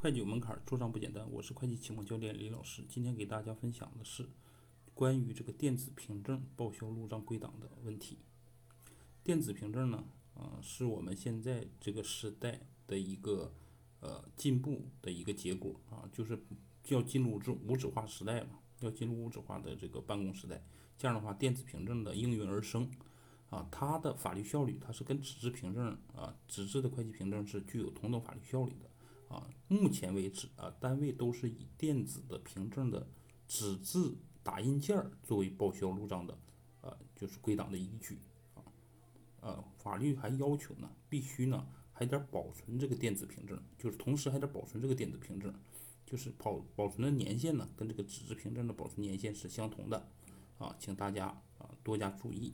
会计有门槛，做账不简单。我是会计启蒙教练李老师，今天给大家分享的是关于这个电子凭证报销入账归档的问题。电子凭证呢，呃，是我们现在这个时代的一个呃进步的一个结果啊，就是要进入这无纸化时代嘛，要进入无纸化的这个办公时代。这样的话，电子凭证的应运而生啊，它的法律效率它是跟纸质凭证啊，纸质的会计凭证是具有同等法律效力的。啊，目前为止啊，单位都是以电子的凭证的纸质打印件儿作为报销入账的，呃，就是归档的依据啊。呃，法律还要求呢，必须呢还得保存这个电子凭证，就是同时还得保存这个电子凭证，就是保保存的年限呢跟这个纸质凭证的保存年限是相同的啊，请大家啊多加注意。